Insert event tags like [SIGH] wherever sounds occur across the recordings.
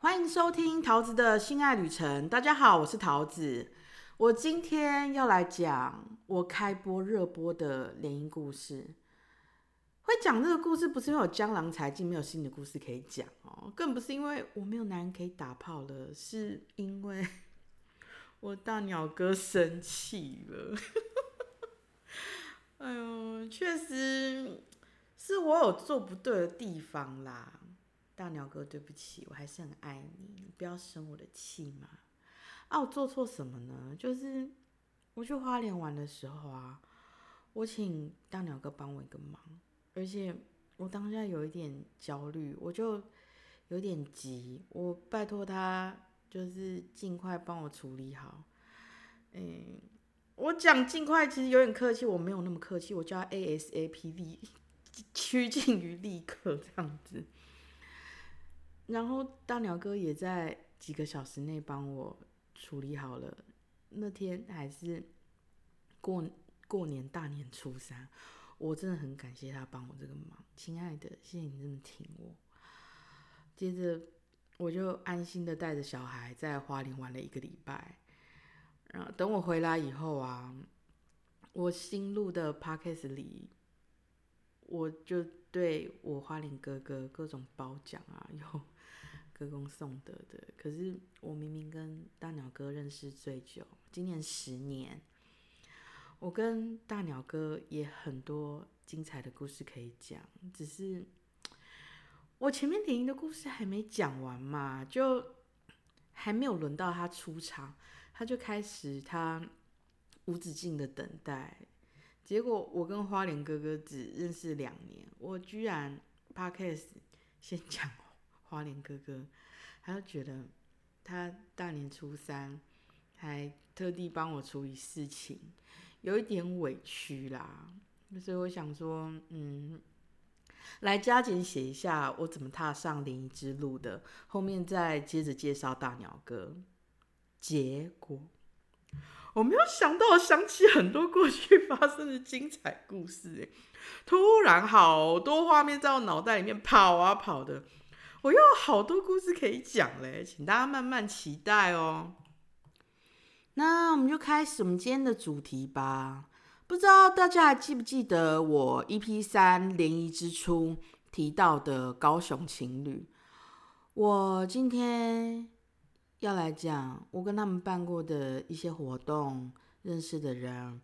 欢迎收听桃子的性爱旅程。大家好，我是桃子。我今天要来讲我开播热播的联姻故事。会讲这个故事，不是因为我江郎才尽，没有新的故事可以讲哦，更不是因为我没有男人可以打炮了，是因为 [LAUGHS] 我大鸟哥生气了。[LAUGHS] 哎呦，确实是我有做不对的地方啦，大鸟哥，对不起，我还是很爱你，你不要生我的气嘛。啊，我做错什么呢？就是我去花莲玩的时候啊，我请大鸟哥帮我一个忙。而且我当下有一点焦虑，我就有点急，我拜托他就是尽快帮我处理好。嗯，我讲尽快其实有点客气，我没有那么客气，我叫他 ASAP 立趋近于立刻这样子。然后大鸟哥也在几个小时内帮我处理好了。那天还是过过年大年初三。我真的很感谢他帮我这个忙，亲爱的，谢谢你这么挺我。接着我就安心的带着小孩在花莲玩了一个礼拜。然后等我回来以后啊，我新录的 podcast 里，我就对我花莲哥哥各种褒奖啊，有歌功颂德的。可是我明明跟大鸟哥认识最久，今年十年。我跟大鸟哥也很多精彩的故事可以讲，只是我前面联姻的故事还没讲完嘛，就还没有轮到他出场，他就开始他无止境的等待。结果我跟花莲哥哥只认识两年，我居然 podcast 先讲花莲哥哥，他就觉得他大年初三还特地帮我处理事情。有一点委屈啦，所以我想说，嗯，来加减写一下我怎么踏上联谊之路的，后面再接着介绍大鸟哥。结果我没有想到，想起很多过去发生的精彩故事，哎，突然好多画面在我脑袋里面跑啊跑的，我又有好多故事可以讲嘞，请大家慢慢期待哦。那我们就开始我们今天的主题吧。不知道大家还记不记得我 EP 三联谊之初提到的高雄情侣？我今天要来讲我跟他们办过的一些活动、认识的人，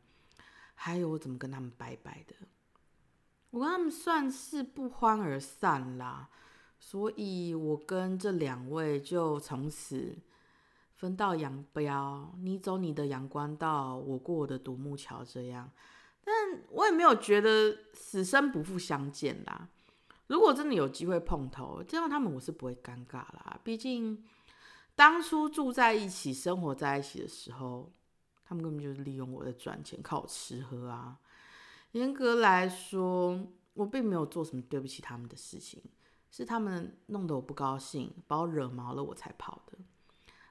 还有我怎么跟他们拜拜的。我跟他们算是不欢而散啦，所以我跟这两位就从此。分道扬镳，你走你的阳关道，我过我的独木桥，这样，但我也没有觉得死生不复相见啦。如果真的有机会碰头，这样他们我是不会尴尬啦。毕竟当初住在一起、生活在一起的时候，他们根本就是利用我在赚钱，靠我吃喝啊。严格来说，我并没有做什么对不起他们的事情，是他们弄得我不高兴，把我惹毛了，我才跑的。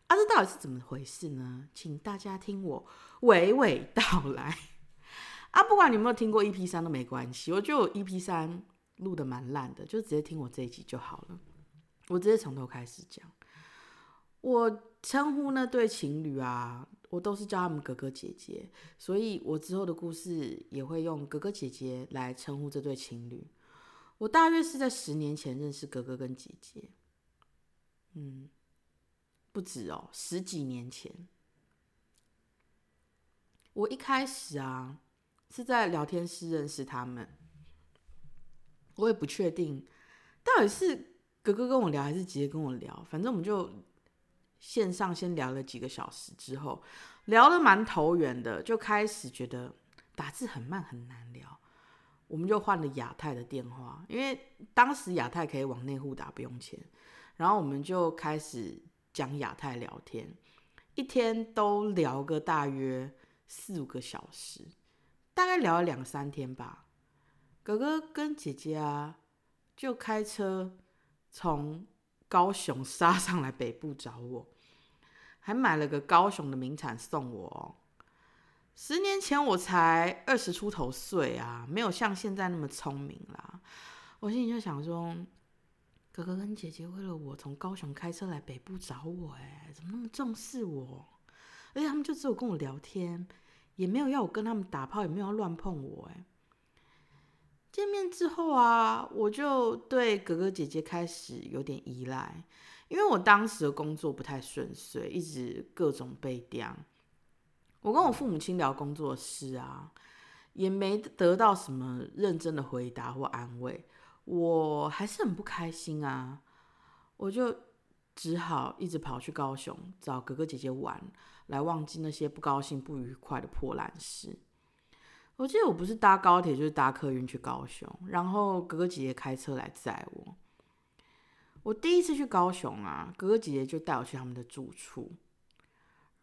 啊，这到底是怎么回事呢？请大家听我娓娓道来。啊，不管你有没有听过 EP 三都没关系，我就 EP 三录的蛮烂的，就直接听我这一集就好了。我直接从头开始讲。我称呼那对情侣啊，我都是叫他们哥哥姐姐，所以我之后的故事也会用哥哥姐姐来称呼这对情侣。我大约是在十年前认识哥哥跟姐姐，嗯。不止哦，十几年前，我一开始啊是在聊天室认识他们，我也不确定到底是哥哥跟我聊还是姐姐跟我聊，反正我们就线上先聊了几个小时，之后聊得蛮投缘的，就开始觉得打字很慢很难聊，我们就换了亚太的电话，因为当时亚太可以往内户打不用钱，然后我们就开始。讲亚太聊天，一天都聊个大约四五个小时，大概聊了两三天吧。哥哥跟姐姐啊，就开车从高雄杀上来北部找我，还买了个高雄的名产送我。十年前我才二十出头岁啊，没有像现在那么聪明啦。我心里就想说，哥哥跟姐姐为了我从高雄开车来北部找我，哎，怎么那么重视我？而且他们就只有跟我聊天，也没有要我跟他们打炮，也没有要乱碰我，哎。见面之后啊，我就对哥哥姐姐开始有点依赖，因为我当时的工作不太顺遂，一直各种被刁。我跟我父母亲聊工作事啊，也没得到什么认真的回答或安慰，我还是很不开心啊。我就只好一直跑去高雄找哥哥姐姐玩，来忘记那些不高兴、不愉快的破烂事。我记得我不是搭高铁就是搭客运去高雄，然后哥哥姐姐开车来载我。我第一次去高雄啊，哥哥姐姐就带我去他们的住处。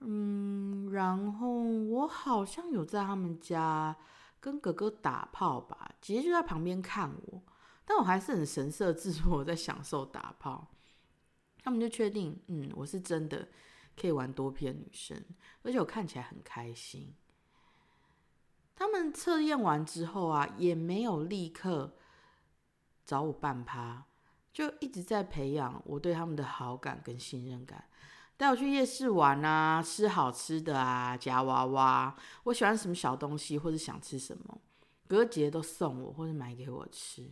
嗯，然后我好像有在他们家跟哥哥打炮吧，姐姐就在旁边看我，但我还是很神色自若在享受打炮。他们就确定，嗯，我是真的可以玩多片女生，而且我看起来很开心。他们测验完之后啊，也没有立刻找我办趴，就一直在培养我对他们的好感跟信任感，带我去夜市玩啊，吃好吃的啊，夹娃娃，我喜欢什么小东西或者想吃什么，哥哥姐姐都送我或者买给我吃。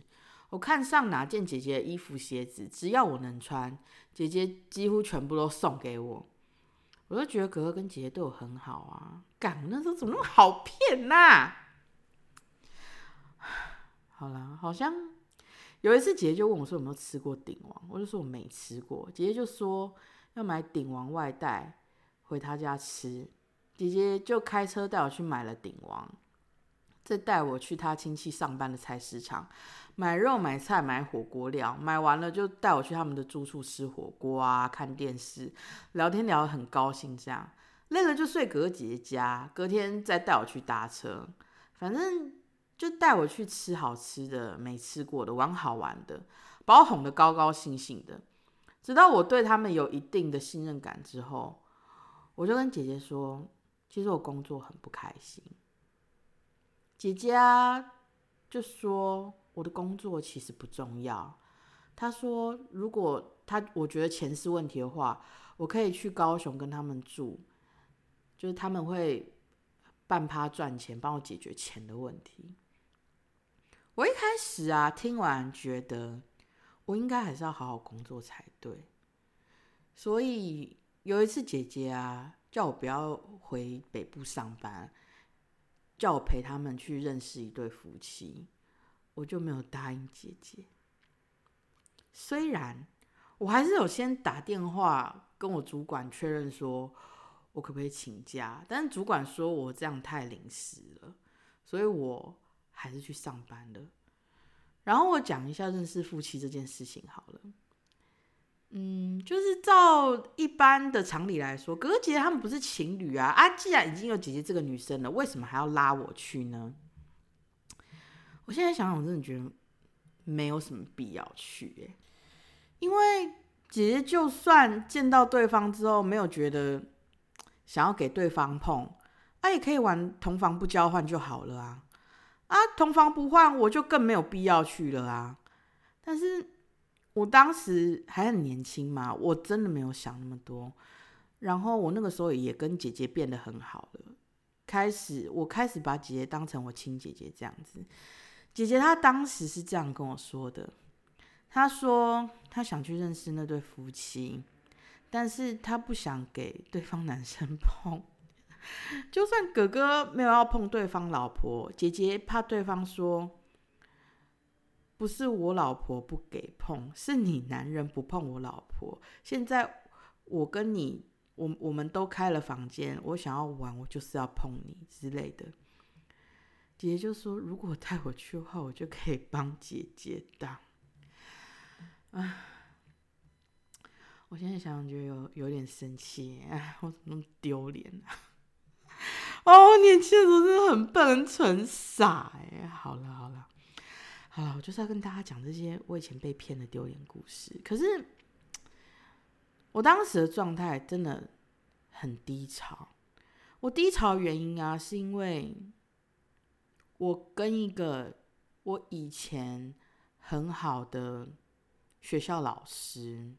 我看上哪件姐姐的衣服鞋子，只要我能穿，姐姐几乎全部都送给我。我就觉得哥哥跟姐姐对我很好啊，干那时候怎么那么好骗呐？[SIGHS] 好啦，好像有一次姐姐就问我说有没有吃过鼎王，我就说我没吃过。姐姐就说要买鼎王外带回他家吃，姐姐就开车带我去买了鼎王，再带我去他亲戚上班的菜市场。买肉、买菜、买火锅料，买完了就带我去他们的住处吃火锅啊，看电视，聊天聊得很高兴。这样累了就睡哥哥姐姐家，隔天再带我去搭车，反正就带我去吃好吃的、没吃过的，玩好玩的，把我哄得高高兴兴的。直到我对他们有一定的信任感之后，我就跟姐姐说，其实我工作很不开心。姐姐啊，就说。我的工作其实不重要。她说：“如果他我觉得钱是问题的话，我可以去高雄跟他们住，就是他们会半趴赚钱，帮我解决钱的问题。”我一开始啊，听完觉得我应该还是要好好工作才对。所以有一次，姐姐啊叫我不要回北部上班，叫我陪他们去认识一对夫妻。我就没有答应姐姐。虽然我还是有先打电话跟我主管确认说，我可不可以请假，但是主管说我这样太临时了，所以我还是去上班了。然后我讲一下认识夫妻这件事情好了。嗯，就是照一般的常理来说，哥哥姐姐他们不是情侣啊啊！既然已经有姐姐这个女生了，为什么还要拉我去呢？我现在想想，我真的觉得没有什么必要去耶，因为姐姐就算见到对方之后没有觉得想要给对方碰，啊，也可以玩同房不交换就好了啊，啊，同房不换我就更没有必要去了啊。但是我当时还很年轻嘛，我真的没有想那么多。然后我那个时候也跟姐姐变得很好了，开始我开始把姐姐当成我亲姐姐这样子。姐姐她当时是这样跟我说的，她说她想去认识那对夫妻，但是她不想给对方男生碰，[LAUGHS] 就算哥哥没有要碰对方老婆，姐姐怕对方说不是我老婆不给碰，是你男人不碰我老婆。现在我跟你，我我们都开了房间，我想要玩，我就是要碰你之类的。姐姐就说：“如果带我去的话，我就可以帮姐姐当。”啊，我现在想想，觉得有有点生气。我怎么那么丢脸啊？哦，年轻的时候真的很笨、很蠢、傻。哎，好了好了，好了，我就是要跟大家讲这些我以前被骗的丢脸故事。可是，我当时的状态真的很低潮。我低潮的原因啊，是因为。我跟一个我以前很好的学校老师，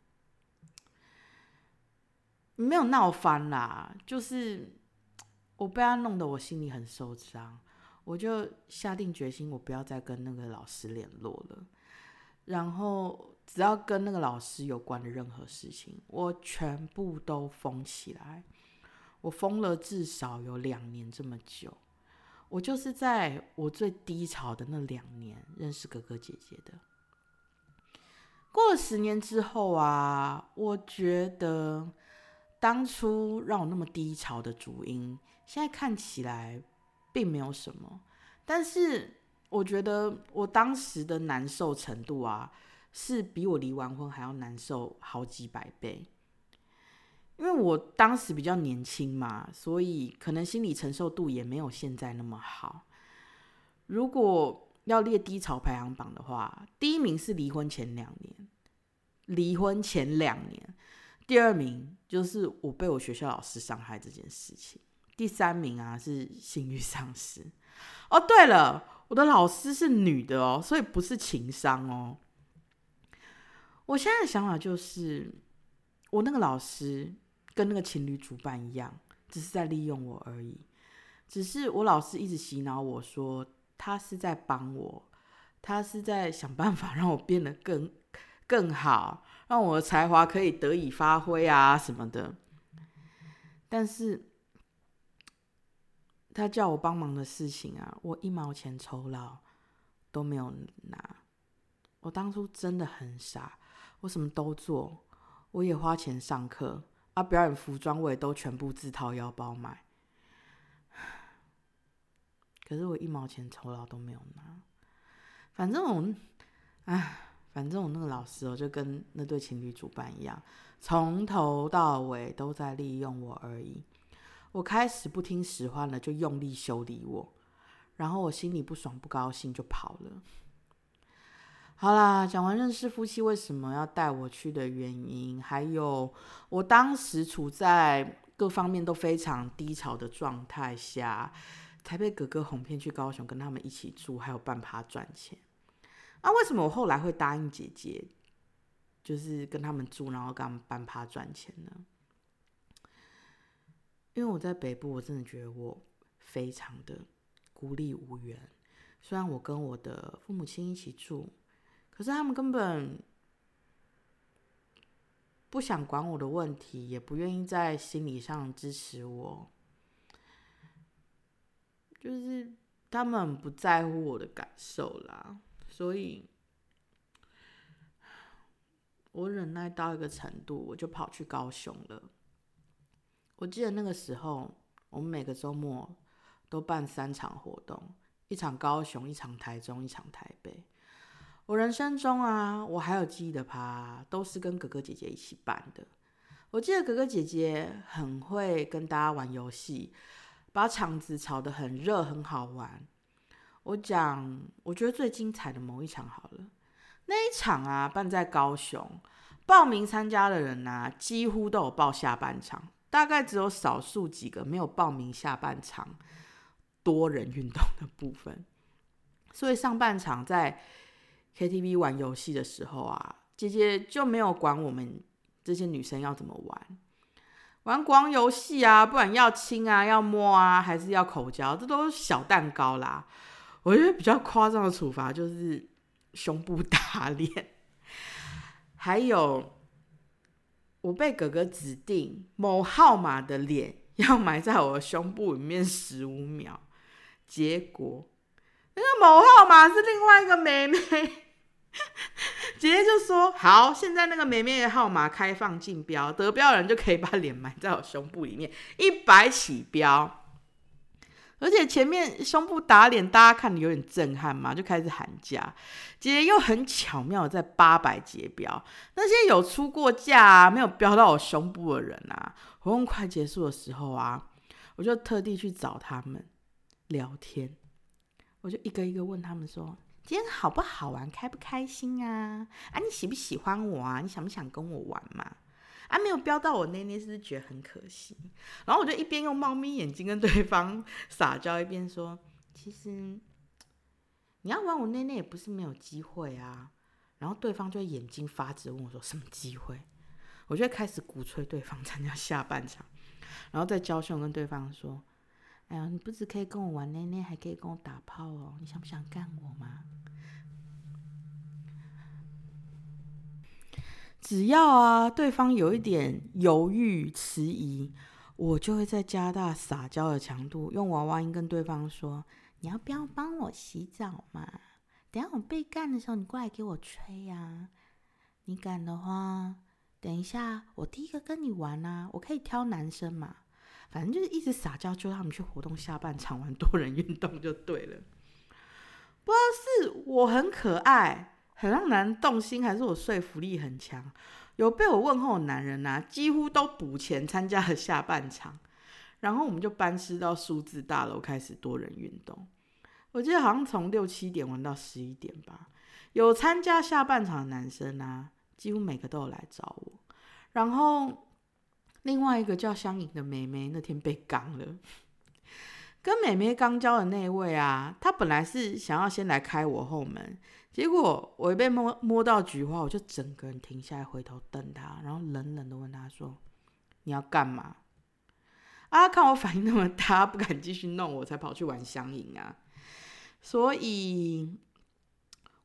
没有闹翻啦，就是我被他弄得我心里很受伤，我就下定决心，我不要再跟那个老师联络了。然后只要跟那个老师有关的任何事情，我全部都封起来。我封了至少有两年这么久。我就是在我最低潮的那两年认识哥哥姐姐的。过了十年之后啊，我觉得当初让我那么低潮的主因，现在看起来并没有什么。但是我觉得我当时的难受程度啊，是比我离完婚还要难受好几百倍。因为我当时比较年轻嘛，所以可能心理承受度也没有现在那么好。如果要列低潮排行榜的话，第一名是离婚前两年，离婚前两年。第二名就是我被我学校老师伤害这件事情。第三名啊是性欲丧失。哦，对了，我的老师是女的哦，所以不是情商哦。我现在的想法就是，我那个老师。跟那个情侣主办一样，只是在利用我而已。只是我老师一直洗脑我说，他是在帮我，他是在想办法让我变得更更好，让我的才华可以得以发挥啊什么的。但是，他叫我帮忙的事情啊，我一毛钱酬劳都没有拿。我当初真的很傻，我什么都做，我也花钱上课。啊！表演服装我也都全部自掏腰包买，[SIGHS] 可是我一毛钱酬劳都没有拿。反正我，唉，反正我那个老师哦，就跟那对情侣主办一样，从头到尾都在利用我而已。我开始不听使唤了，就用力修理我，然后我心里不爽不高兴就跑了。好啦，讲完认识夫妻为什么要带我去的原因，还有我当时处在各方面都非常低潮的状态下，才被哥哥哄骗去高雄跟他们一起住，还有办趴赚钱。那为什么我后来会答应姐姐，就是跟他们住，然后跟他们办趴赚钱呢？因为我在北部，我真的觉得我非常的孤立无援。虽然我跟我的父母亲一起住。可是他们根本不想管我的问题，也不愿意在心理上支持我，就是他们不在乎我的感受啦。所以，我忍耐到一个程度，我就跑去高雄了。我记得那个时候，我们每个周末都办三场活动：一场高雄，一场台中，一场台北。我人生中啊，我还有记忆的趴，都是跟哥哥姐姐一起办的。我记得哥哥姐姐很会跟大家玩游戏，把场子炒得很热，很好玩。我讲，我觉得最精彩的某一场好了，那一场啊，办在高雄，报名参加的人呐，几乎都有报下半场，大概只有少数几个没有报名下半场多人运动的部分。所以上半场在。KTV 玩游戏的时候啊，姐姐就没有管我们这些女生要怎么玩。玩光游戏啊，不管要亲啊、要摸啊，还是要口交，这都是小蛋糕啦。我觉得比较夸张的处罚就是胸部打脸，还有我被哥哥指定某号码的脸要埋在我的胸部里面十五秒，结果。那个某号码是另外一个妹妹，[LAUGHS] 姐姐就说：“好，现在那个妹妹的号码开放竞标，得标人就可以把脸埋在我胸部里面，一百起标。而且前面胸部打脸，大家看的有点震撼嘛，就开始喊价。姐姐又很巧妙在八百结标，那些有出过价没有标到我胸部的人啊，活动快结束的时候啊，我就特地去找他们聊天。”我就一个一个问他们说：“今天好不好玩？开不开心啊？啊，你喜不喜欢我啊？你想不想跟我玩嘛？啊，没有飙到我那那，是不是觉得很可惜？然后我就一边用猫咪眼睛跟对方撒娇，一边说：其实你要玩我那那也不是没有机会啊。然后对方就会眼睛发直问我说什么机会，我就会开始鼓吹对方参加下半场，然后再教训跟对方说：“哎呀，你不只可以跟我玩捏捏，还可以跟我打炮哦，你想不想干我嘛？”只要啊，对方有一点犹豫迟疑，我就会再加大撒娇的强度，用娃娃音跟对方说：“你要不要帮我洗澡嘛？等下我被干的时候，你过来给我吹呀。你敢的话，等一下我第一个跟你玩啊，我可以挑男生嘛。反正就是一直撒娇，就让他们去活动下半场玩多人运动就对了。不是我很可爱。”很让男人动心，还是我说服力很强？有被我问候的男人呐，几乎都补钱参加了下半场，然后我们就班师到数字大楼开始多人运动。我记得好像从六七点玩到十一点吧。有参加下半场的男生啊，几乎每个都有来找我。然后另外一个叫香颖的妹妹那天被刚了，跟妹妹刚交的那位啊，她本来是想要先来开我后门。结果我一被摸摸到菊花，我就整个人停下来，回头瞪他，然后冷冷的问他说：“你要干嘛？”啊，看我反应那么大，不敢继续弄，我才跑去玩香影啊。所以，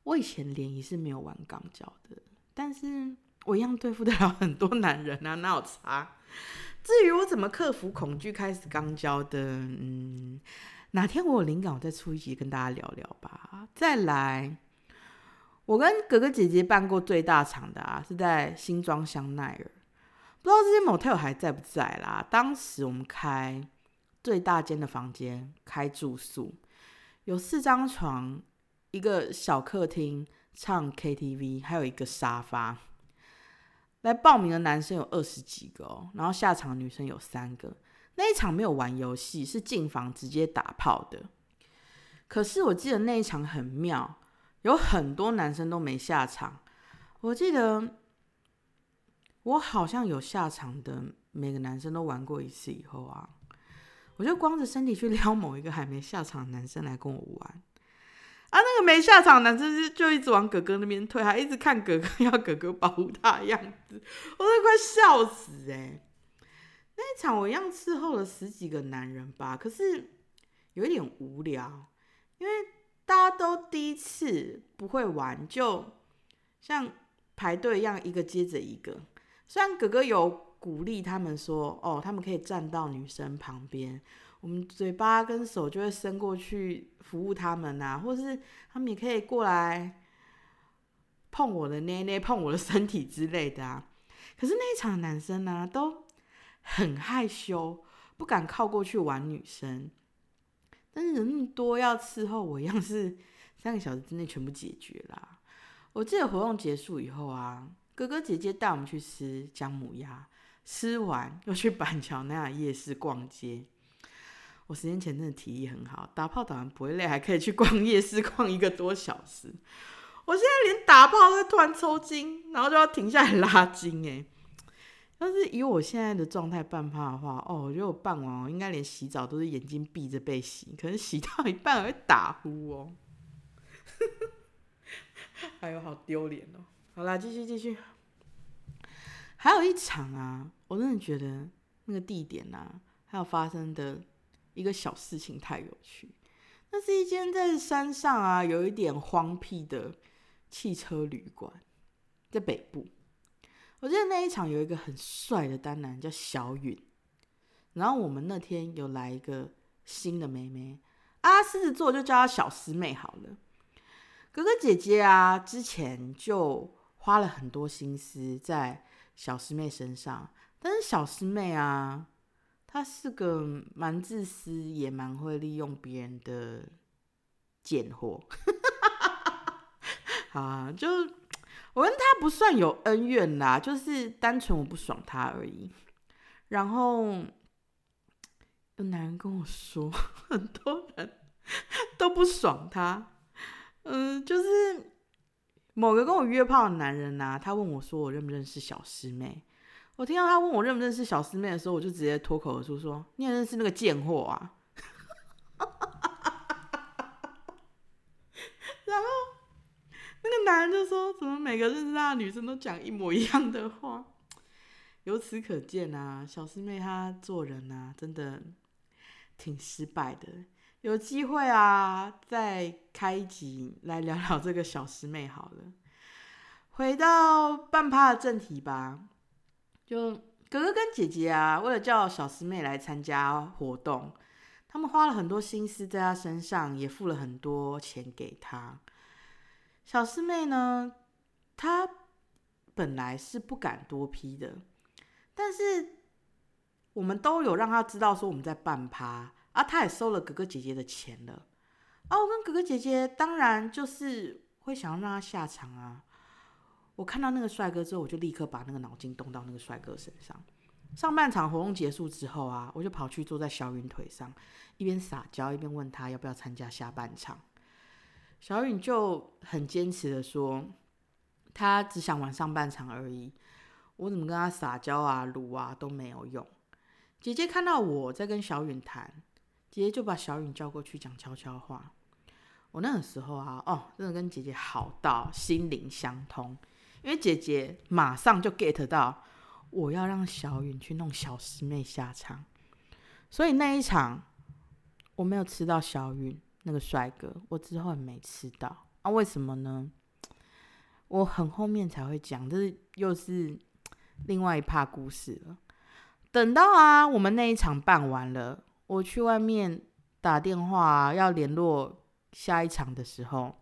我以前联谊是没有玩钢交的，但是我一样对付得了很多男人啊，哪有差？至于我怎么克服恐惧开始钢交的，嗯，哪天我有灵感，我再出一集跟大家聊聊吧。再来。我跟哥哥姐姐办过最大场的啊，是在新庄香奈儿，不知道这些 motel 还在不在啦。当时我们开最大间的房间，开住宿，有四张床，一个小客厅，唱 KTV，还有一个沙发。来报名的男生有二十几个哦，然后下场女生有三个。那一场没有玩游戏，是进房直接打炮的。可是我记得那一场很妙。有很多男生都没下场，我记得我好像有下场的，每个男生都玩过一次以后啊，我就光着身体去撩某一个还没下场的男生来跟我玩，啊，那个没下场男生就就一直往哥哥那边退，还一直看哥哥要哥哥保护他的样子，我都快笑死哎！那一场我一样伺候了十几个男人吧，可是有一点无聊，因为。大家都第一次不会玩，就像排队一样，一个接着一个。虽然哥哥有鼓励他们说：“哦，他们可以站到女生旁边，我们嘴巴跟手就会伸过去服务他们呐，或是他们也可以过来碰我的捏捏，碰我的身体之类的啊。”可是那一场男生呢，都很害羞，不敢靠过去玩女生。但是人那么多要伺候，我一样是三个小时之内全部解决啦。我记得活动结束以后啊，哥哥姐姐带我们去吃姜母鸭，吃完又去板桥那样夜市逛街。我十年前真的体力很好，打炮打完不会累，还可以去逛夜市逛一个多小时。我现在连打炮都突然抽筋，然后就要停下来拉筋哎。但是以我现在的状态办趴的话，哦，我觉得我办完哦，应该连洗澡都是眼睛闭着被洗，可能洗到一半会打呼哦。[LAUGHS] 哎呦，好丢脸哦！好啦，继续继续。还有一场啊，我真的觉得那个地点啊，还有发生的一个小事情太有趣。那是一间在山上啊，有一点荒僻的汽车旅馆，在北部。我记得那一场有一个很帅的单男叫小允，然后我们那天有来一个新的妹妹，啊，狮子座就叫她小师妹好了。哥哥姐姐啊，之前就花了很多心思在小师妹身上，但是小师妹啊，她是个蛮自私，也蛮会利用别人的贱货，[LAUGHS] 啊，就。我跟他不算有恩怨啦，就是单纯我不爽他而已。然后有男人跟我说，很多人都不爽他。嗯，就是某个跟我约炮的男人呐，他问我说我认不认识小师妹。我听到他问我认不认识小师妹的时候，我就直接脱口而出说：“你也认识那个贱货啊？”然后。那个男人就说：“怎么每个认识的女生都讲一模一样的话？” [LAUGHS] 由此可见啊，小师妹她做人啊，真的挺失败的。有机会啊，再开一集来聊聊这个小师妹好了。回到半趴的正题吧，就哥哥跟姐姐啊，为了叫小师妹来参加活动，他们花了很多心思在她身上，也付了很多钱给她。小师妹呢，她本来是不敢多批的。但是我们都有让她知道说我们在办趴啊，她也收了哥哥姐姐的钱了啊。我跟哥哥姐姐当然就是会想要让他下场啊。我看到那个帅哥之后，我就立刻把那个脑筋动到那个帅哥身上。上半场活动结束之后啊，我就跑去坐在小云腿上，一边撒娇一边问他要不要参加下半场。小允就很坚持的说，他只想玩上半场而已。我怎么跟他撒娇啊、撸啊都没有用。姐姐看到我在跟小允谈，姐姐就把小允叫过去讲悄悄话。我那个时候啊，哦，真的跟姐姐好到心灵相通，因为姐姐马上就 get 到我要让小允去弄小师妹下场，所以那一场我没有吃到小允那个帅哥，我之后也没吃到啊？为什么呢？我很后面才会讲，这是又是。另外一趴故事了。等到啊，我们那一场办完了，我去外面打电话要联络下一场的时候，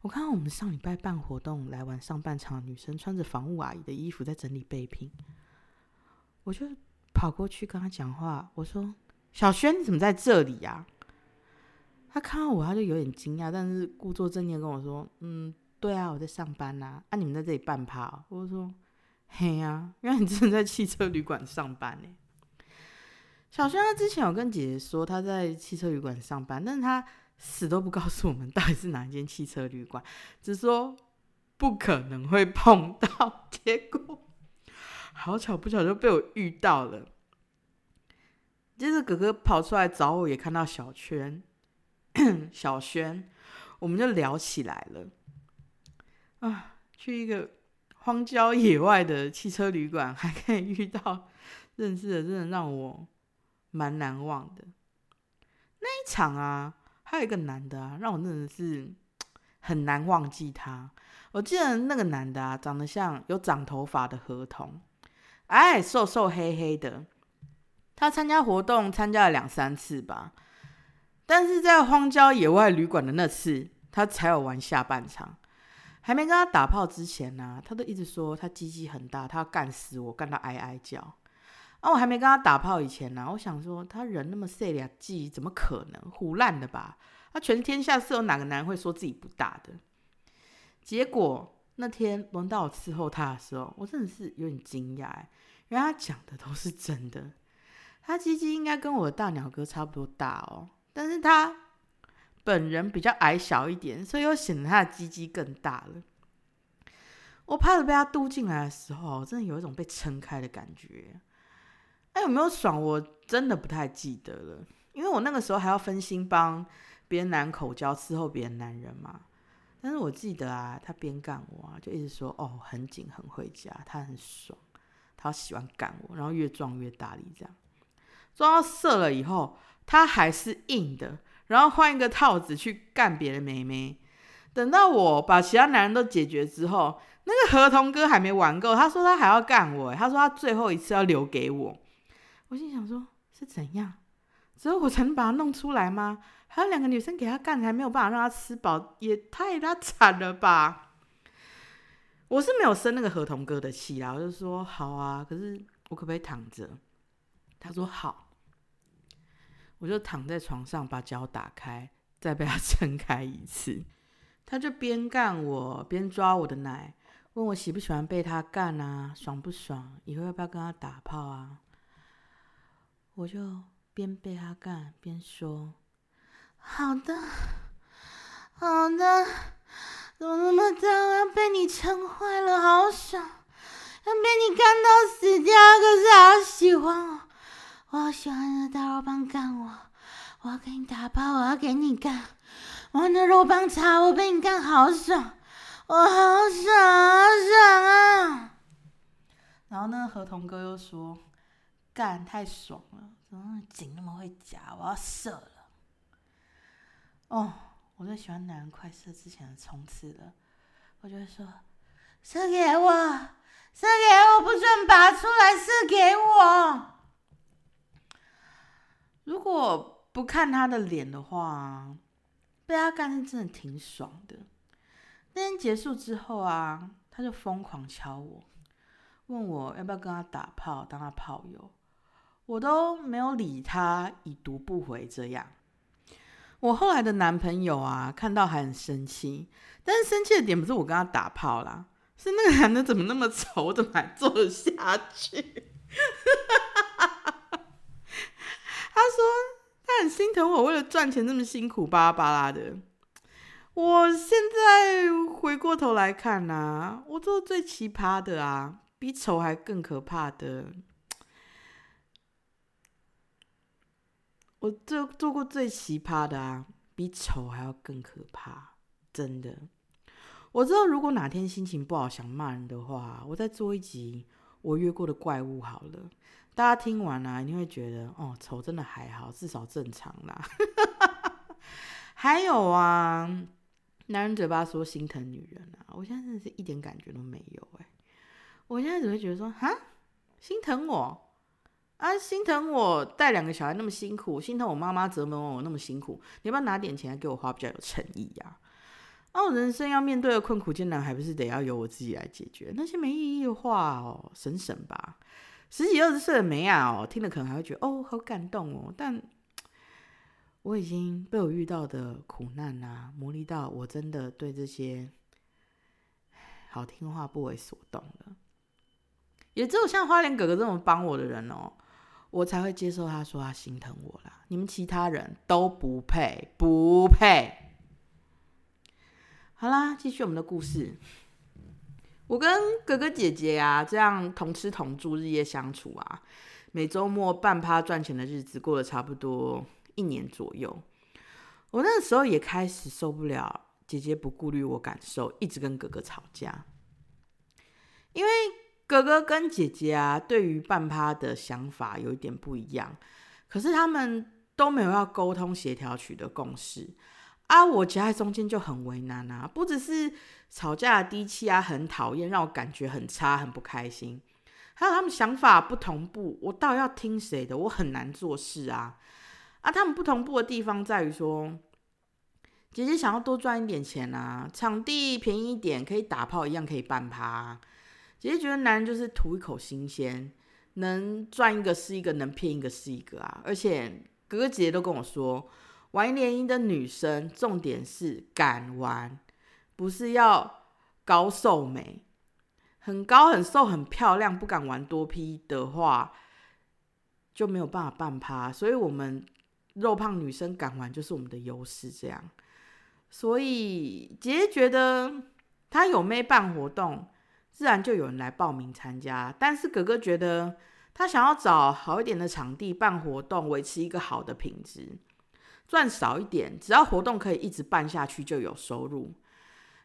我看到我们上礼拜办活动来玩上半场女生穿着防务阿姨的衣服在整理备品，我就跑过去跟她讲话，我说：“小轩，你怎么在这里呀？”他看到我，他就有点惊讶，但是故作镇定跟我说：“嗯，对啊，我在上班呐。啊，你们在这里办趴？”我说。嘿呀，因为你真的在汽车旅馆上班呢。小轩他之前有跟姐姐说他在汽车旅馆上班，但是他死都不告诉我们到底是哪一间汽车旅馆，只说不可能会碰到。结果好巧不巧就被我遇到了。接着哥哥跑出来找我，也看到小圈 [CLEARS THROAT] 小轩，我们就聊起来了。啊，去一个。荒郊野外的汽车旅馆，还可以遇到认识的，真的让我蛮难忘的。那一场啊，还有一个男的啊，让我真的是 [TSK] 很难忘记他。我记得那个男的啊，长得像有长头发的合同，哎，瘦瘦黑黑的。他参加活动参加了两三次吧，但是在荒郊野外旅馆的那次，他才有玩下半场。还没跟他打炮之前呢，他都一直说他鸡鸡很大，他要干死我，干到哀哀叫。啊，我还没跟他打炮以前呢，我想说他人那么细俩鸡，怎么可能胡烂的吧？他全天下是有哪个男人会说自己不大的？结果那天轮到我伺候他的时候，我真的是有点惊讶，因为他讲的都是真的。他鸡鸡应该跟我的大鸟哥差不多大哦，但是他。本人比较矮小一点，所以又显得他的鸡鸡更大了。我拍了被他嘟进来的时候，真的有一种被撑开的感觉。哎，有没有爽？我真的不太记得了，因为我那个时候还要分心帮别人男口交伺候别人男人嘛。但是我记得啊，他边干我啊，就一直说哦，很紧很会夹，他很爽，他喜欢干我，然后越撞越大力，这样撞到射了以后，他还是硬的。然后换一个套子去干别的妹妹。等到我把其他男人都解决之后，那个合同哥还没玩够，他说他还要干我。他说他最后一次要留给我。我心想说，是怎样？只有我才能把他弄出来吗？还有两个女生给他干，还没有办法让他吃饱，也太拉惨了吧！我是没有生那个合同哥的气啦，我就说好啊，可是我可不可以躺着？他说好。我就躺在床上，把脚打开，再被他 [LAUGHS] 撑开一次。他就边干我，边抓我的奶，问我喜不喜欢被他干啊，爽不爽？以后要不要跟他打炮啊？我就边被他干边说：“好的，好的。”怎么那么脏啊？被你撑坏了，好爽！要被你干到死掉，可是好喜欢哦。我好喜欢的大肉棒干我，我要给你打包，我要给你干，我的肉棒茶，我被你干好爽，我好爽好爽啊！然后那个合同哥又说，干太爽了，怎么紧那么会夹，我要射了。哦，我最喜欢男人快射之前的冲刺了，我就会说，射给我，射给我，不准拔出来，射给我。如果不看他的脸的话，被他干是真的挺爽的。那天结束之后啊，他就疯狂敲我，问我要不要跟他打炮，当他炮友。我都没有理他，已读不回这样。我后来的男朋友啊，看到还很生气，但是生气的点不是我跟他打炮啦，是那个男的怎么那么丑，怎么还做得下去？[LAUGHS] 他说他很心疼我，为了赚钱这么辛苦巴拉巴拉的。我现在回过头来看呐，我做最奇葩的啊，比丑还更可怕的。我做做过最奇葩的啊，比丑还要更可怕，真的。我知道如果哪天心情不好想骂人的话，我再做一集我约过的怪物好了。大家听完啊，一定会觉得哦，丑真的还好，至少正常啦。[LAUGHS] 还有啊，男人嘴巴说心疼女人啊，我现在真的是一点感觉都没有哎。我现在只会觉得说，哈，心疼我啊，心疼我带两个小孩那么辛苦，心疼我妈妈折磨我那么辛苦，你要不要拿点钱来给我花，比较有诚意呀？啊，我人生要面对的困苦艰难，还不是得要由我自己来解决？那些没意义的话哦，省省吧。十几二十岁的梅啊，哦，听了可能还会觉得哦，好感动哦。但我已经被我遇到的苦难啊磨砺到，我真的对这些好听话不为所动了。也只有像花莲哥哥这么帮我的人哦，我才会接受他说他心疼我啦。你们其他人都不配，不配。好啦，继续我们的故事。我跟哥哥姐姐啊，这样同吃同住，日夜相处啊，每周末半趴赚钱的日子过了差不多一年左右。我那个时候也开始受不了姐姐不顾虑我感受，一直跟哥哥吵架。因为哥哥跟姐姐啊，对于半趴的想法有一点不一样，可是他们都没有要沟通协调取得共识。啊，我夹在中间就很为难啊！不只是吵架的低气啊，很讨厌，让我感觉很差，很不开心。还有他们想法不同步，我到底要听谁的？我很难做事啊！啊，他们不同步的地方在于说，姐姐想要多赚一点钱啊，场地便宜一点，可以打炮一样可以办趴。姐姐觉得男人就是图一口新鲜，能赚一个是一个，能骗一个是一个啊！而且哥哥姐姐都跟我说。玩联姻的女生，重点是敢玩，不是要高瘦美，很高很瘦很漂亮，不敢玩多批的话，就没有办法办趴。所以，我们肉胖女生敢玩就是我们的优势。这样，所以姐姐觉得她有妹办活动，自然就有人来报名参加。但是哥哥觉得他想要找好一点的场地办活动，维持一个好的品质。赚少一点，只要活动可以一直办下去就有收入。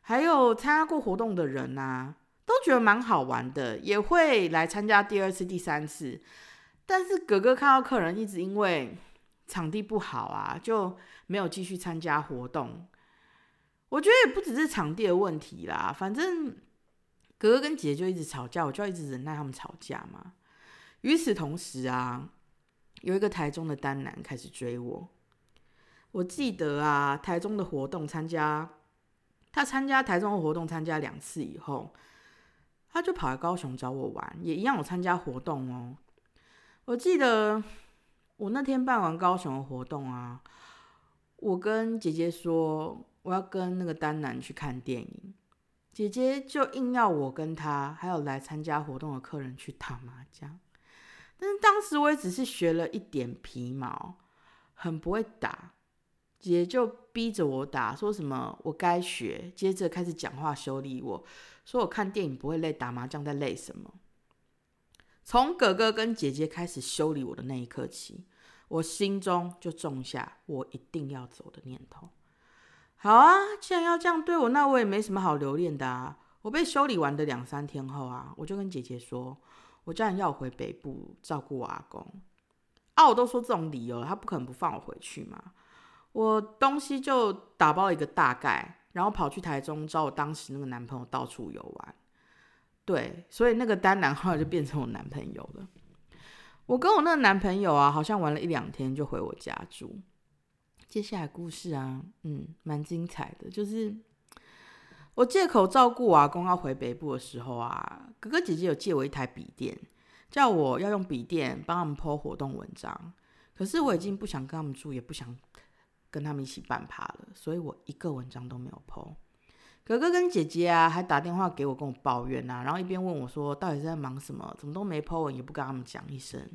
还有参加过活动的人呐，都觉得蛮好玩的，也会来参加第二次、第三次。但是哥哥看到客人一直因为场地不好啊，就没有继续参加活动。我觉得也不只是场地的问题啦，反正哥哥跟姐姐就一直吵架，我就要一直忍耐他们吵架嘛。与此同时啊，有一个台中的单男开始追我。我记得啊，台中的活动参加，他参加台中的活动参加两次以后，他就跑来高雄找我玩，也一样有参加活动哦。我记得我那天办完高雄的活动啊，我跟姐姐说我要跟那个丹南去看电影，姐姐就硬要我跟他还有来参加活动的客人去打麻将，但是当时我也只是学了一点皮毛，很不会打。姐就逼着我打，说什么我该学，接着开始讲话修理我，说我看电影不会累，打麻将在累什么？从哥哥跟姐姐开始修理我的那一刻起，我心中就种下我一定要走的念头。好啊，既然要这样对我，那我也没什么好留恋的啊。我被修理完的两三天后啊，我就跟姐姐说，我家人要我回北部照顾我阿公。啊，我都说这种理由，他不可能不放我回去嘛。我东西就打包一个大概，然后跑去台中找我当时那个男朋友到处游玩。对，所以那个单男后来就变成我男朋友了。我跟我那个男朋友啊，好像玩了一两天就回我家住。接下来故事啊，嗯，蛮精彩的。就是我借口照顾阿公要回北部的时候啊，哥哥姐姐有借我一台笔电，叫我要用笔电帮他们 po 活动文章。可是我已经不想跟他们住，也不想跟他们一起办趴了，所以我一个文章都没有 po。哥哥跟姐姐啊，还打电话给我跟我抱怨啊，然后一边问我说到底是在忙什么，怎么都没 po，也不跟他们讲一声。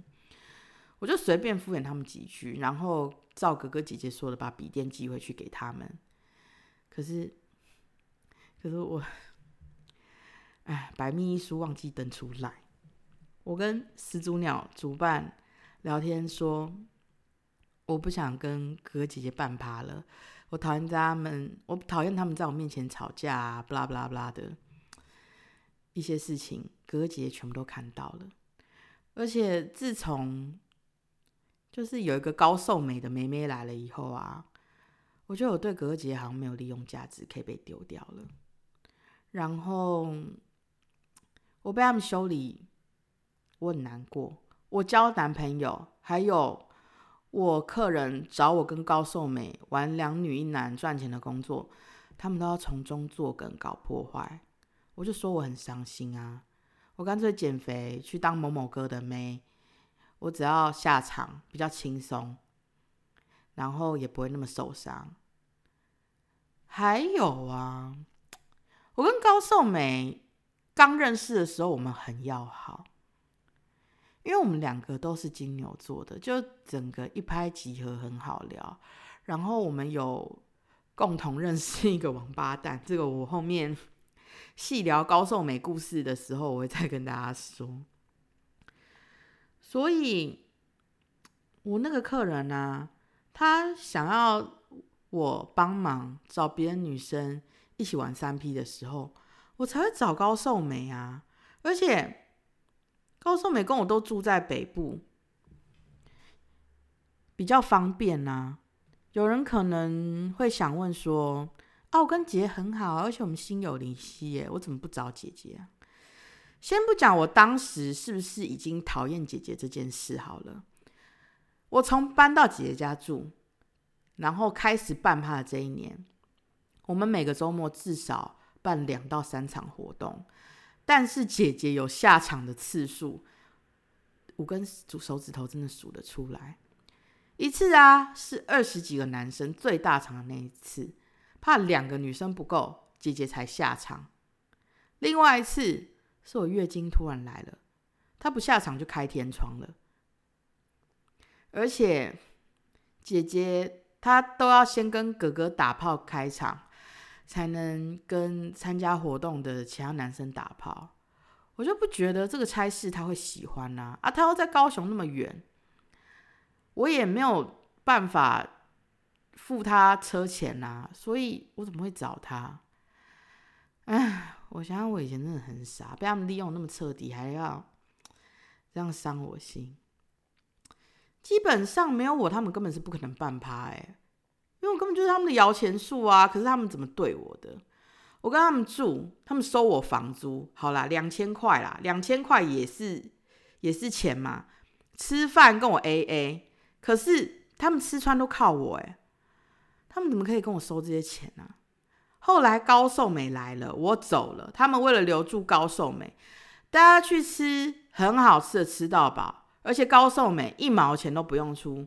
我就随便敷衍他们几句，然后照哥哥姐姐说的，把笔电寄回去给他们。可是，可是我，哎，百密一疏，忘记登出来。我跟始祖鸟主办聊天说，我不想跟哥哥姐姐办趴了，我讨厌他们，我讨厌他们在我面前吵架啊，不啦不啦不啦的一些事情，哥哥姐姐全部都看到了。而且自从就是有一个高瘦美的妹妹来了以后啊，我觉得我对哥哥姐姐好像没有利用价值，可以被丢掉了。然后我被他们修理，我很难过。我交男朋友，还有我客人找我跟高瘦美玩两女一男赚钱的工作，他们都要从中作梗搞破坏，我就说我很伤心啊。我干脆减肥去当某某哥的妹。我只要下场比较轻松，然后也不会那么受伤。还有啊，我跟高寿美刚认识的时候，我们很要好，因为我们两个都是金牛座的，就整个一拍即合，很好聊。然后我们有共同认识一个王八蛋，这个我后面细聊高寿美故事的时候，我会再跟大家说。所以，我那个客人呢，他想要我帮忙找别的女生一起玩三 P 的时候，我才会找高寿美啊。而且，高寿美跟我都住在北部，比较方便呐。有人可能会想问说：“啊，我跟姐很好，而且我们心有灵犀耶，我怎么不找姐姐啊？”先不讲我当时是不是已经讨厌姐姐这件事好了，我从搬到姐姐家住，然后开始办趴的这一年，我们每个周末至少办两到三场活动，但是姐姐有下场的次数，五根手指头真的数得出来。一次啊是二十几个男生最大场的那一次，怕两个女生不够，姐姐才下场。另外一次。是我月经突然来了，她不下场就开天窗了，而且姐姐她都要先跟哥哥打炮开场，才能跟参加活动的其他男生打炮。我就不觉得这个差事他会喜欢呐，啊，他要在高雄那么远，我也没有办法付他车钱呐，所以我怎么会找他？唉。我想想，我以前真的很傻，被他们利用那么彻底，还要这样伤我心。基本上没有我，他们根本是不可能办趴哎，因为我根本就是他们的摇钱树啊。可是他们怎么对我的？我跟他们住，他们收我房租，好啦，两千块啦，两千块也是也是钱嘛。吃饭跟我 A A，可是他们吃穿都靠我哎，他们怎么可以跟我收这些钱呢？后来高寿美来了，我走了。他们为了留住高寿美，大家去吃很好吃的，吃到饱，而且高寿美一毛钱都不用出。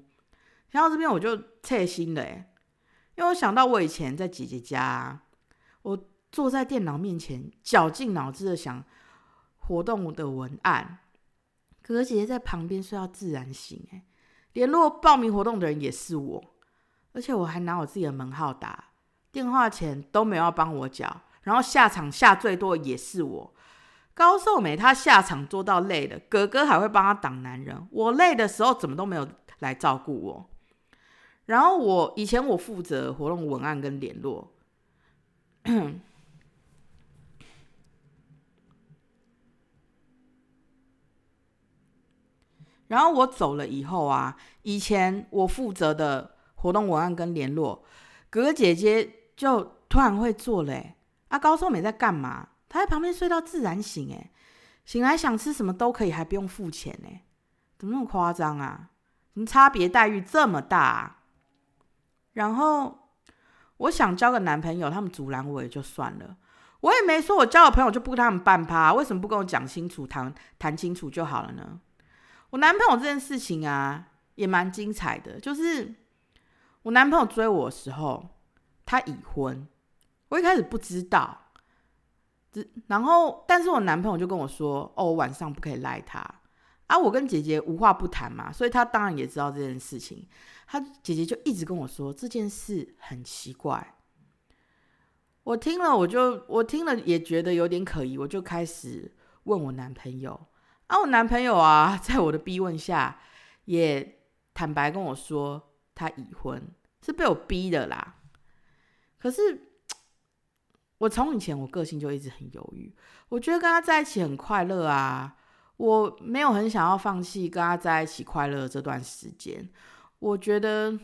然后这边我就切心了，哎，因为我想到我以前在姐姐家，我坐在电脑面前，绞尽脑汁的想活动的文案，哥哥姐姐在旁边睡到自然醒，哎，联络报名活动的人也是我，而且我还拿我自己的门号打。电话钱都没有要帮我缴，然后下场下最多也是我。高寿美她下场做到累了，哥哥还会帮她挡男人。我累的时候怎么都没有来照顾我。然后我以前我负责活动文案跟联络，[COUGHS] 然后我走了以后啊，以前我负责的活动文案跟联络，哥哥姐姐就突然会做了。啊，高寿美在干嘛？她在旁边睡到自然醒，哎，醒来想吃什么都可以，还不用付钱，哎，怎么那么夸张啊？怎么差别待遇这么大？然后我想交个男朋友，他们阻拦我也就算了，我也没说我交了朋友就不跟他们办趴，为什么不跟我讲清楚、谈谈清楚就好了呢？我男朋友这件事情啊，也蛮精彩的。就是我男朋友追我的时候，他已婚，我一开始不知道。然后，但是我男朋友就跟我说：“哦，晚上不可以赖他。”啊，我跟姐姐无话不谈嘛，所以他当然也知道这件事情。他姐姐就一直跟我说这件事很奇怪。我听了，我就我听了也觉得有点可疑，我就开始问我男朋友。啊，我男朋友啊，在我的逼问下，也坦白跟我说他已婚，是被我逼的啦。可是我从以前我个性就一直很犹豫，我觉得跟他在一起很快乐啊，我没有很想要放弃跟他在一起快乐这段时间。我觉得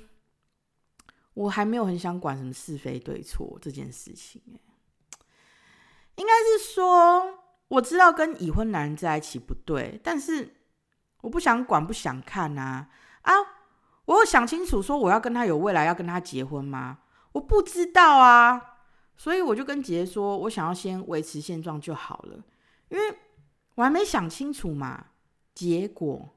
我还没有很想管什么是非对错这件事情，应该是说。我知道跟已婚男人在一起不对，但是我不想管，不想看啊啊！我有想清楚说我要跟他有未来，要跟他结婚吗？我不知道啊，所以我就跟姐姐说，我想要先维持现状就好了，因为我还没想清楚嘛。结果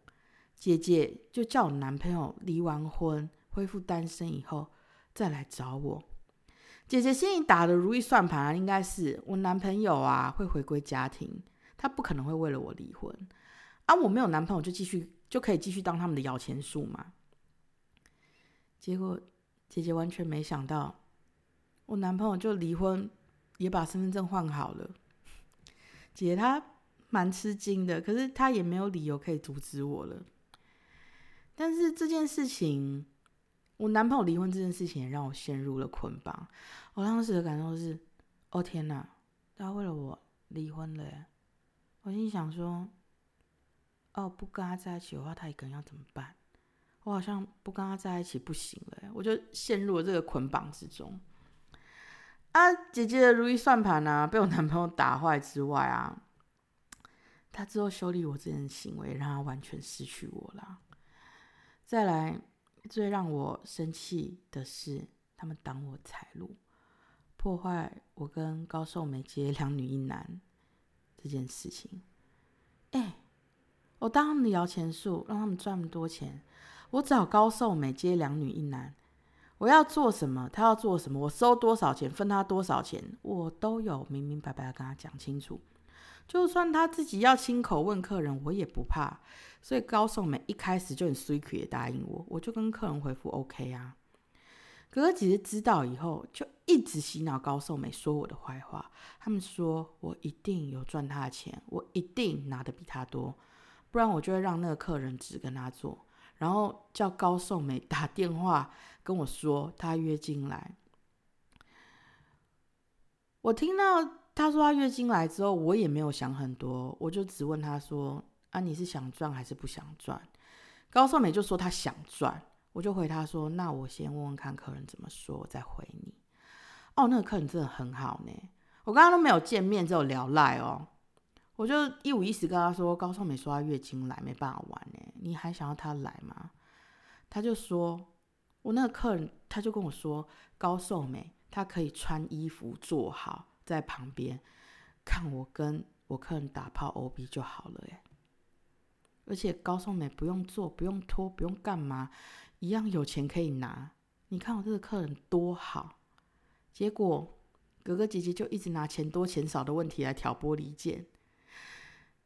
姐姐就叫我男朋友离完婚、恢复单身以后再来找我。姐姐心里打的如意算盘啊，应该是我男朋友啊会回归家庭，他不可能会为了我离婚啊。我没有男朋友就继续就可以继续当他们的摇钱树嘛。结果姐姐完全没想到，我男朋友就离婚，也把身份证换好了。姐姐她蛮吃惊的，可是她也没有理由可以阻止我了。但是这件事情。我男朋友离婚这件事情也让我陷入了捆绑。我当时的感受是：哦天哪，他为了我离婚了！我心想说：哦，不跟他在一起的话，他一个人要怎么办？我好像不跟他在一起不行了，我就陷入了这个捆绑之中。啊，姐姐的如意算盘呢，被我男朋友打坏之外啊，他之后修理我这件行为，让他完全失去我了。再来。最让我生气的是，他们挡我财路，破坏我跟高寿美接 [LAUGHS] 两女一男这件事情。哎，我当他们的摇钱树，让他们赚那么多钱，我找高寿美接两女一男，我要做什么，他要做什么，我收多少钱，分他多少钱，我都有明明白白跟他讲清楚。就算他自己要亲口问客人，我也不怕。所以高颂美一开始就很 sweet 也答应我，我就跟客人回复 OK 啊。哥哥姐姐知道以后，就一直洗脑高颂美说我的坏话。他们说我一定有赚他的钱，我一定拿的比他多，不然我就会让那个客人只跟他做，然后叫高颂美打电话跟我说他约进来。我听到。他说他月经来之后，我也没有想很多，我就只问他说：“啊，你是想赚还是不想赚？”高寿美就说他想赚，我就回他说：“那我先问问看客人怎么说，我再回你。”哦，那个客人真的很好呢，我刚刚都没有见面，只有聊赖哦，我就一五一十跟他说：“高寿美说她月经来没办法玩呢，你还想要她来吗？”他就说：“我那个客人，他就跟我说，高寿美她可以穿衣服做好。”在旁边看我跟我客人打炮 O B 就好了耶。而且高颂美不用做，不用拖，不用干嘛，一样有钱可以拿。你看我这个客人多好，结果哥哥姐姐就一直拿钱多钱少的问题来挑拨离间。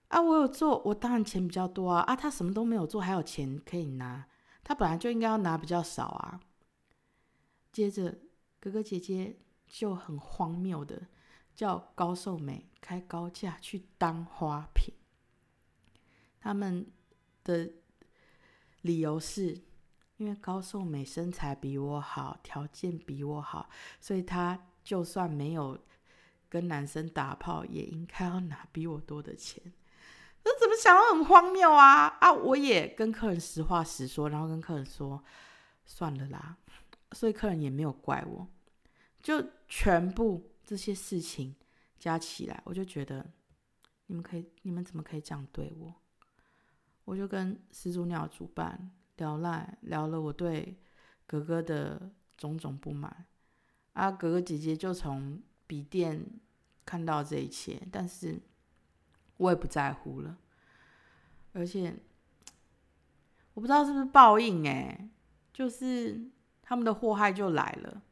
啊，我有做，我当然钱比较多啊。啊，他什么都没有做，还有钱可以拿，他本来就应该要拿比较少啊。接着哥哥姐姐就很荒谬的。叫高寿美开高价去当花瓶，他们的理由是因为高寿美身材比我好，条件比我好，所以她就算没有跟男生打炮，也应该要拿比我多的钱。那怎么想都很荒谬啊！啊，我也跟客人实话实说，然后跟客人说算了啦，所以客人也没有怪我。就全部这些事情加起来，我就觉得你们可以，你们怎么可以这样对我？我就跟始祖鸟主办聊赖聊了我对哥哥的种种不满啊，哥哥姐姐就从笔电看到这一切，但是。我也不在乎了，而且我不知道是不是报应哎，就是他们的祸害就来了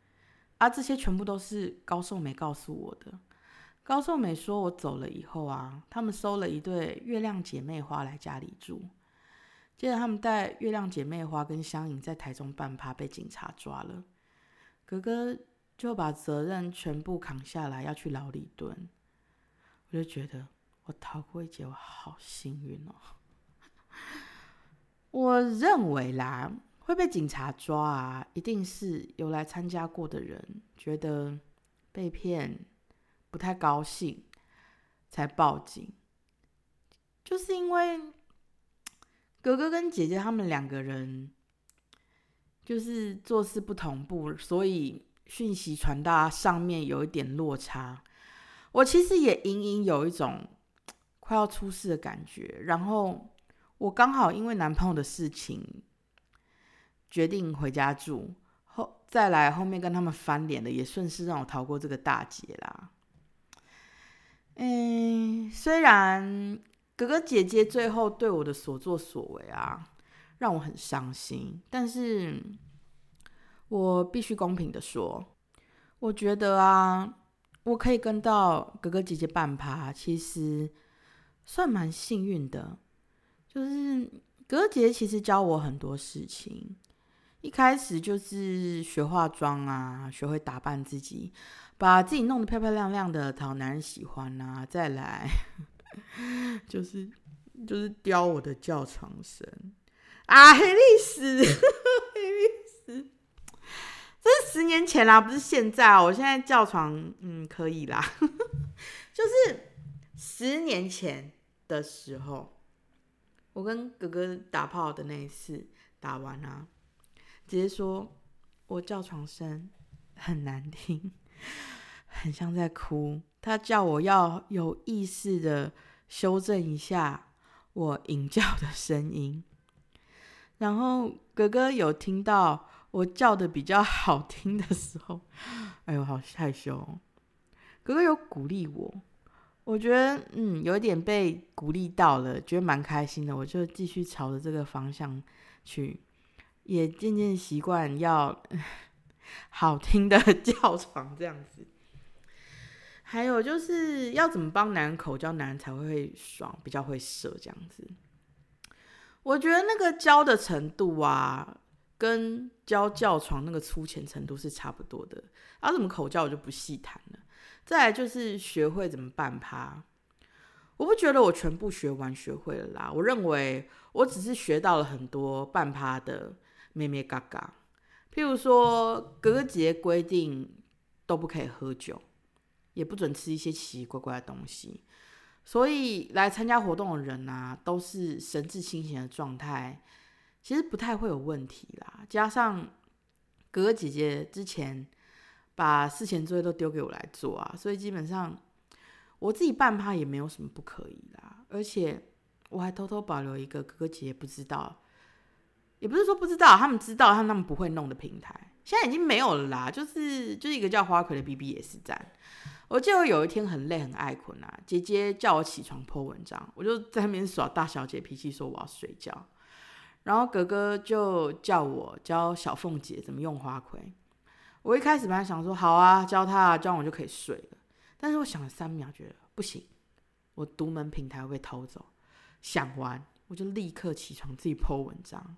啊！这些全部都是高寿美告诉我的。高寿美说我走了以后啊，他们收了一对月亮姐妹花来家里住，接着他们带月亮姐妹花跟香颖在台中办趴被警察抓了，哥哥就把责任全部扛下来要去牢里蹲，我就觉得。我逃过一劫，我好幸运哦！[LAUGHS] 我认为啦，会被警察抓啊，一定是有来参加过的人觉得被骗不太高兴，才报警。就是因为哥哥跟姐姐他们两个人就是做事不同步，所以讯息传达上面有一点落差。我其实也隐隐有一种。快要出事的感觉，然后我刚好因为男朋友的事情决定回家住，后再来后面跟他们翻脸的，也顺势让我逃过这个大劫啦。嗯，虽然哥哥姐姐最后对我的所作所为啊，让我很伤心，但是我必须公平的说，我觉得啊，我可以跟到哥哥姐姐半趴，其实。算蛮幸运的，就是哥哥姐姐其实教我很多事情。一开始就是学化妆啊，学会打扮自己，把自己弄得漂漂亮亮的，讨男人喜欢啊。再来 [LAUGHS] 就是就是雕我的叫床声啊，黑历史，[LAUGHS] 黑历史，这是十年前啦，不是现在啊。我现在叫床，嗯，可以啦，[LAUGHS] 就是十年前。的时候，我跟哥哥打炮的那一次打完啊，直接说我叫床声很难听，很像在哭。他叫我要有意识的修正一下我吟叫的声音。然后哥哥有听到我叫的比较好听的时候，哎呦，好害羞。哥哥有鼓励我。我觉得嗯，有点被鼓励到了，觉得蛮开心的。我就继续朝着这个方向去，也渐渐习惯要 [LAUGHS] 好听的 [LAUGHS] 叫床这样子。还有就是要怎么帮男人口交，男人才会爽，比较会射这样子。我觉得那个教的程度啊，跟教叫床那个粗浅程度是差不多的。啊，怎么口交我就不细谈了。再来就是学会怎么办趴，我不觉得我全部学完学会了啦。我认为我只是学到了很多半趴的咩咩嘎嘎。譬如说，哥哥节规定都不可以喝酒，也不准吃一些奇奇怪怪的东西。所以来参加活动的人啊，都是神志清醒的状态，其实不太会有问题啦。加上哥哥姐姐之前。把事前作业都丢给我来做啊，所以基本上我自己办趴也没有什么不可以啦。而且我还偷偷保留一个哥哥姐姐不知道，也不是说不知道，他们知道，他们不会弄的平台，现在已经没有了啦。就是就是一个叫花魁的 BBS 站。我记得有一天很累很爱困啊，姐姐叫我起床 po 文章，我就在那边耍大小姐脾气，说我要睡觉。然后哥哥就叫我教小凤姐怎么用花魁。我一开始本来想说好啊，教他教我就可以睡了。但是我想了三秒，觉得不行，我独门平台会被偷走。想完，我就立刻起床自己 po 文章。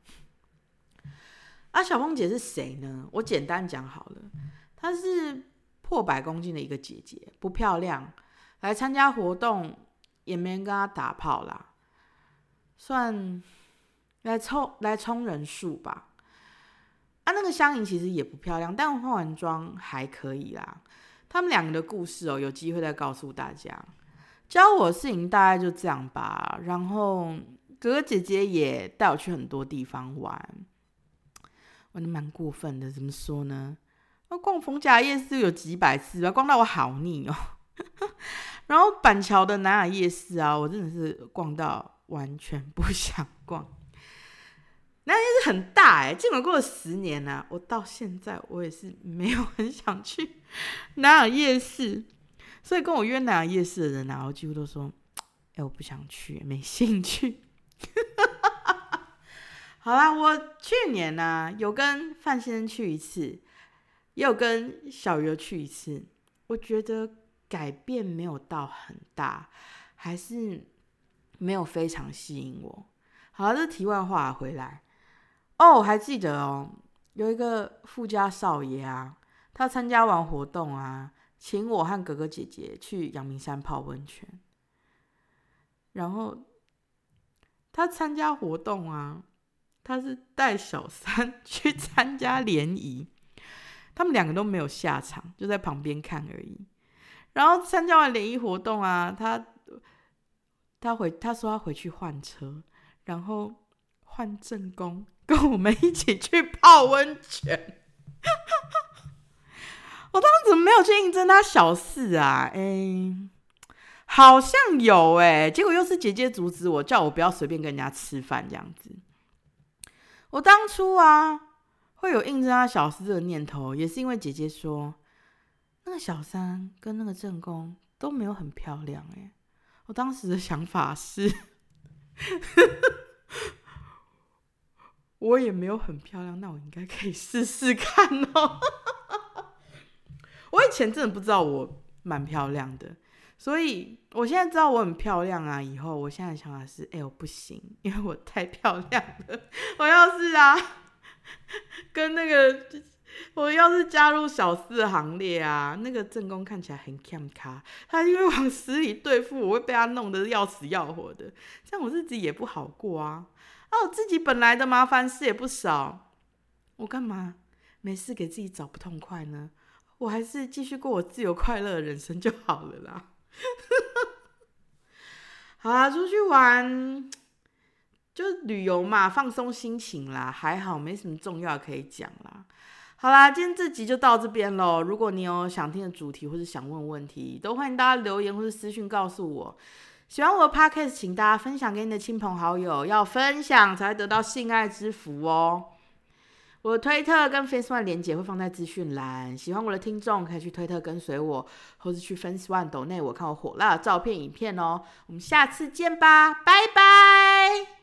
啊，小凤姐是谁呢？我简单讲好了，她是破百公斤的一个姐姐，不漂亮，来参加活动也没人跟她打炮啦，算来凑来充人数吧。啊，那个香盈其实也不漂亮，但化完妆还可以啦。他们两个的故事哦，有机会再告诉大家。教我的事情大概就这样吧。然后哥哥姐姐也带我去很多地方玩，玩的蛮过分的。怎么说呢？那逛逢甲夜市有几百次吧，逛到我好腻哦。[LAUGHS] 然后板桥的南雅夜市啊，我真的是逛到完全不想逛。南雅夜市很大哎，尽管过了十年呢，我到现在我也是没有很想去南雅夜市。所以跟我约南雅夜市的人啊，我几乎都说：“ [TSK] 哎，我不想去，没兴趣。[LAUGHS] ”好啦，我去年呢有跟范先生去一次，也有跟小鱼去一次，我觉得。改变没有到很大，还是没有非常吸引我。好，这题外话回来哦，我还记得哦，有一个富家少爷啊，他参加完活动啊，请我和哥哥姐姐去阳明山泡温泉。然后他参加活动啊，他是带小三 [LAUGHS] 去参加联谊，他们两个都没有下场，就在旁边看而已。然后参加完联谊活动啊，他他回他说他回去换车，然后换正宫，跟我们一起去泡温泉。[LAUGHS] 我当时怎么没有去应征他小四啊？哎，好像有哎，结果又是姐姐阻止我，叫我不要随便跟人家吃饭这样子。我当初啊会有应征他小四的念头，也是因为姐姐说。那个小三跟那个正宫都没有很漂亮哎，我当时的想法是，我也没有很漂亮，那我应该可以试试看哦。[LAUGHS] 我以前真的不知道我蛮漂亮的，所以我现在知道我很漂亮啊。以后我现在想法是，哎，我不行，因为我太漂亮了。我要是啊，跟那个。我要是加入小四行列啊，那个正宫看起来很卡，他因为往死里对付我，会被他弄得要死要活的，这样我日子也不好过啊。啊，我自己本来的麻烦事也不少，我干嘛没事给自己找不痛快呢？我还是继续过我自由快乐的人生就好了啦。[LAUGHS] 好啊，出去玩就旅游嘛，放松心情啦，还好没什么重要可以讲啦。好啦，今天这集就到这边喽。如果你有想听的主题或者想问问题，都欢迎大家留言或者私讯告诉我。喜欢我的 podcast，请大家分享给你的亲朋好友，要分享才会得到性爱之福哦。我的推特跟 Face One 连接会放在资讯栏，喜欢我的听众可以去推特跟随我，或是去 Face One 抖内我看我火辣的照片影片哦。我们下次见吧，拜拜。